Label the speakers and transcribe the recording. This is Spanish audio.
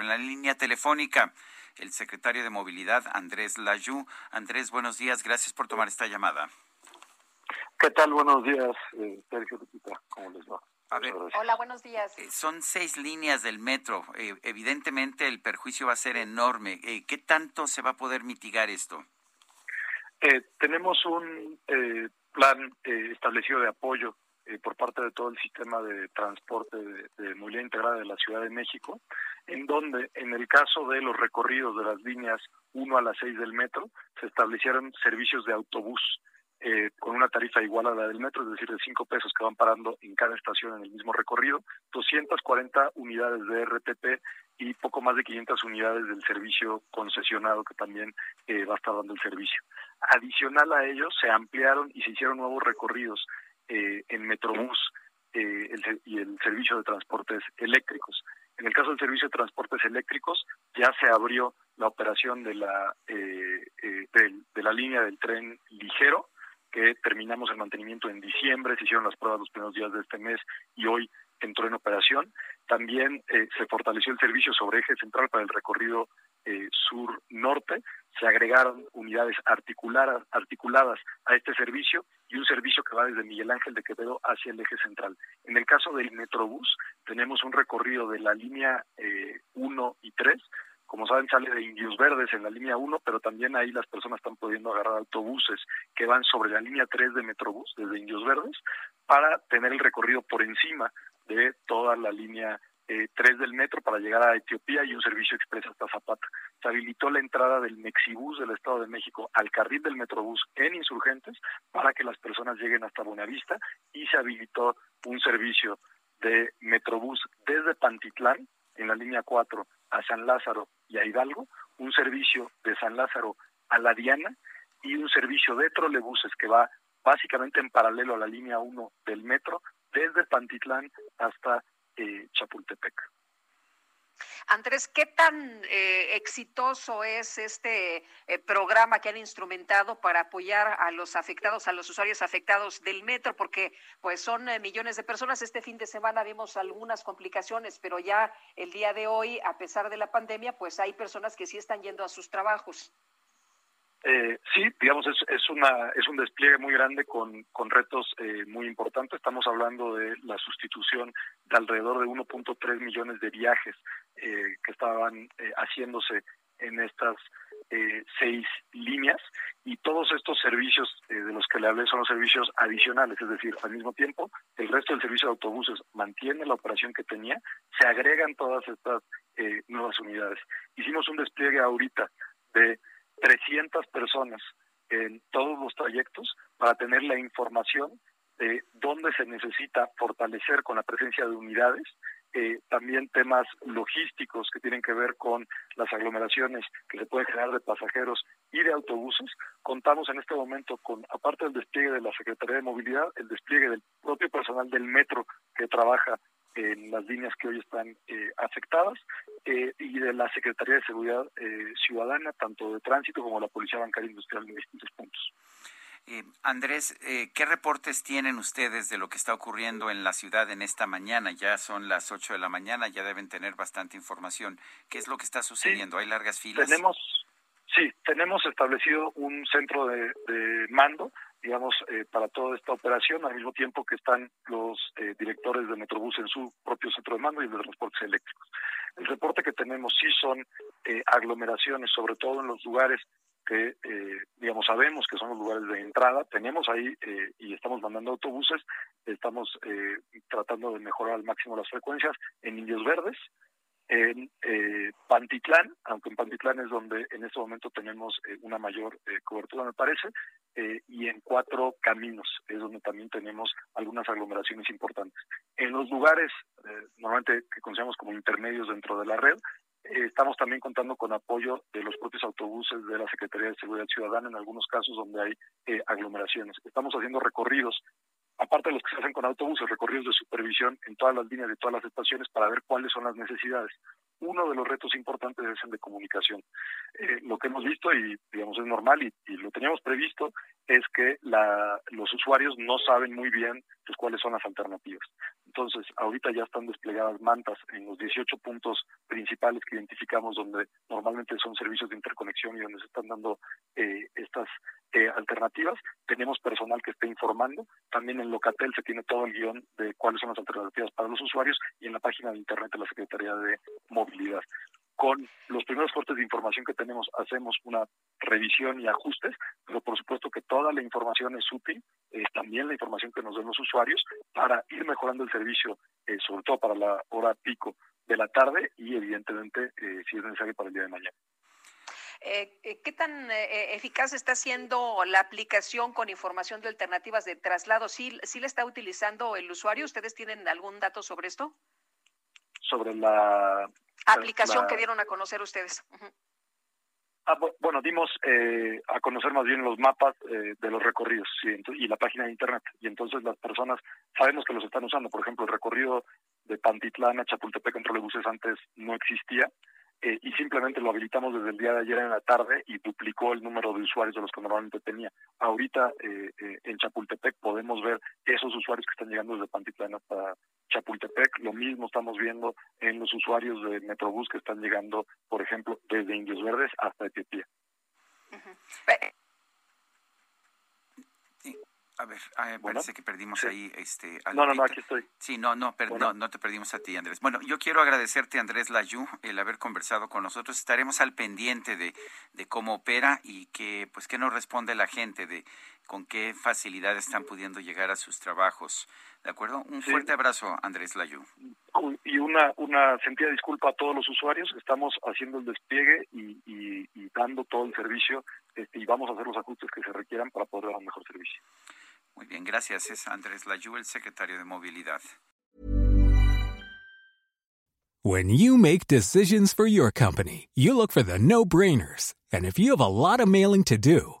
Speaker 1: En la línea telefónica, el secretario de Movilidad, Andrés Layú. Andrés, buenos días. Gracias por tomar esta llamada.
Speaker 2: ¿Qué tal? Buenos días, eh, Sergio Lupita. ¿Cómo les va?
Speaker 1: A ver,
Speaker 3: Hola, buenos días.
Speaker 1: eh, son seis líneas del metro. Eh, evidentemente el perjuicio va a ser enorme. Eh, ¿Qué tanto se va a poder mitigar esto?
Speaker 2: Eh, tenemos un eh, plan eh, establecido de apoyo eh, por parte de todo el sistema de transporte de, de movilidad integrada de la Ciudad de México, en donde en el caso de los recorridos de las líneas 1 a las 6 del metro, se establecieron servicios de autobús eh, con una tarifa igual a la del metro, es decir, de 5 pesos que van parando en cada estación en el mismo recorrido, 240 unidades de RTP y poco más de 500 unidades del servicio concesionado que también eh, va a estar dando el servicio. Adicional a ello, se ampliaron y se hicieron nuevos recorridos eh, en Metrobús eh, el y el servicio de transportes eléctricos. En el caso del servicio de transportes eléctricos, ya se abrió la operación de la, eh, eh, del- de la línea del tren ligero, que terminamos el mantenimiento en diciembre, se hicieron las pruebas los primeros días de este mes y hoy entró en operación. También eh, se fortaleció el servicio sobre eje central para el recorrido eh, sur-norte, se agregaron unidades articuladas, articuladas a este servicio y un servicio que va desde Miguel Ángel de Quevedo hacia el eje central. En el caso del Metrobús, tenemos un recorrido de la línea eh, 1 y 3, como saben, sale de Indios Verdes en la línea 1, pero también ahí las personas están pudiendo agarrar autobuses que van sobre la línea 3 de Metrobús, desde Indios Verdes, para tener el recorrido por encima de toda la línea eh, 3 del metro para llegar a Etiopía y un servicio expreso hasta Zapata. Se habilitó la entrada del Mexibús del Estado de México al carril del Metrobús en Insurgentes para que las personas lleguen hasta Buenavista y se habilitó un servicio de Metrobús desde Pantitlán en la línea 4 a San Lázaro y a Hidalgo, un servicio de San Lázaro a La Diana y un servicio de trolebuses que va básicamente en paralelo a la línea 1 del metro desde Pantitlán hasta eh, Chapultepec.
Speaker 3: Andrés, ¿qué tan eh, exitoso es este eh, programa que han instrumentado para apoyar a los afectados, a los usuarios afectados del metro? Porque pues son eh, millones de personas. Este fin de semana vimos algunas complicaciones, pero ya el día de hoy, a pesar de la pandemia, pues hay personas que sí están yendo a sus trabajos.
Speaker 2: Eh, sí, digamos, es, es, una, es un despliegue muy grande con, con retos eh, muy importantes. Estamos hablando de la sustitución de alrededor de 1.3 millones de viajes eh, que estaban eh, haciéndose en estas eh, seis líneas y todos estos servicios de los que le hablé son los servicios adicionales, es decir, al mismo tiempo el resto del servicio de autobuses mantiene la operación que tenía, se agregan todas estas nuevas unidades. Hicimos un despliegue ahorita de 300 personas en todos los trayectos para tener la información de dónde se necesita fortalecer con la presencia de unidades, eh, también temas logísticos que tienen que ver con las aglomeraciones que se pueden generar de pasajeros y de autobuses. Contamos en este momento con, aparte del despliegue de la Secretaría de Movilidad, el despliegue del propio personal del metro que trabaja en las líneas que hoy están eh, afectadas eh, y de la Secretaría de Seguridad eh, Ciudadana, tanto de tránsito como la Policía Bancaria Industrial en distintos puntos.
Speaker 1: Eh, Andrés, eh, ¿qué reportes tienen ustedes de lo que está ocurriendo en la ciudad en esta mañana? Ya son las 8 de la mañana, ya deben tener bastante información. ¿Qué es lo que está sucediendo? ¿Hay largas filas?
Speaker 2: Tenemos, sí, tenemos establecido un centro de, de mando digamos, eh, para toda esta operación, al mismo tiempo que están los eh, directores de Metrobús en su propio centro de mando y de transportes eléctricos. Tenemos sí son eh, aglomeraciones, sobre todo en los lugares que, eh, digamos, sabemos que son los lugares de entrada. Tenemos ahí eh, y estamos mandando autobuses, estamos tratando de mejorar al máximo las frecuencias en Indios Verdes, en Pantitlán, aunque en Pantitlán es donde en este momento tenemos una mayor cobertura, me parece, y en Cuatro Caminos, es donde también tenemos algunas aglomeraciones importantes. En los lugares normalmente que consideramos como intermedios dentro de la red, estamos también contando con apoyo de los propios autobuses de la Secretaría de Seguridad Ciudadana en algunos casos donde hay aglomeraciones. Estamos haciendo recorridos aparte de los que se hacen con autobuses, recorridos de supervisión en todas las líneas de todas las estaciones para ver cuáles son las necesidades. Uno de los retos importantes es el de comunicación. Eh, lo que hemos visto, y digamos es normal y, lo teníamos previsto, es que la, los usuarios no saben muy bien pues, cuáles son las alternativas. Entonces, ahorita ya están desplegadas mantas en los 18 puntos principales que identificamos donde normalmente son servicios de interconexión y donde se están dando eh, estas eh, alternativas. Tenemos personal que está informando. También en Locatel se tiene todo el guion de cuáles son las alternativas para los usuarios y en la página de internet de la Secretaría de Movilidad. Con los primeros cortes de información que tenemos hacemos una revisión y ajustes, pero por supuesto que toda la información es útil, eh, también la información que nos den los usuarios para ir mejorando el servicio, eh, sobre todo para la hora pico de la tarde y evidentemente si es necesario para el día de mañana.
Speaker 3: Eh, eh, ¿Qué tan eh, eficaz está siendo la aplicación con información de alternativas de traslado? ¿Sí, ¿Sí la está utilizando el usuario? ¿Ustedes tienen algún dato sobre esto?
Speaker 2: Sobre la
Speaker 3: aplicación que dieron a conocer ustedes.
Speaker 2: Ah, bueno, dimos a conocer más bien los mapas de los recorridos y la página de internet. Y entonces las personas sabemos que los están usando. Por ejemplo, el recorrido de Pantitlán a Chapultepec en trolebuses antes no existía eh, y simplemente lo habilitamos desde el día de ayer en la tarde y duplicó el número de usuarios de los que normalmente tenía. Ahorita eh, eh, en Chapultepec podemos ver esos usuarios que están llegando desde Pantitlán hasta Chapultepec. Lo mismo estamos viendo en los usuarios de Metrobús que están llegando, por ejemplo, desde Indios Verdes hasta Etiopía.
Speaker 1: A ver, ah, parece que perdimos ahí este
Speaker 2: No, no, no, aquí estoy.
Speaker 1: Sí, no, no, no, no te perdimos a ti, Andrés. Bueno, yo quiero agradecerte, Andrés Layú, el haber conversado con nosotros. Estaremos al pendiente de, de cómo opera y que, pues, qué nos responde la gente, de con qué facilidad están pudiendo llegar a sus trabajos. ¿De acuerdo? Un fuerte abrazo, Andrés Layú.
Speaker 2: Y una, una sentida disculpa a todos los usuarios. Estamos haciendo el despliegue y, y, dando todo el servicio este, y vamos a hacer los ajustes que se requieran para poder dar un mejor servicio.
Speaker 1: Muy bien, gracias. Es Andrés Layú, el secretario de Movilidad.
Speaker 4: When you make decisions for your company, you look for the no-brainers. And if you have a lot of mailing to do,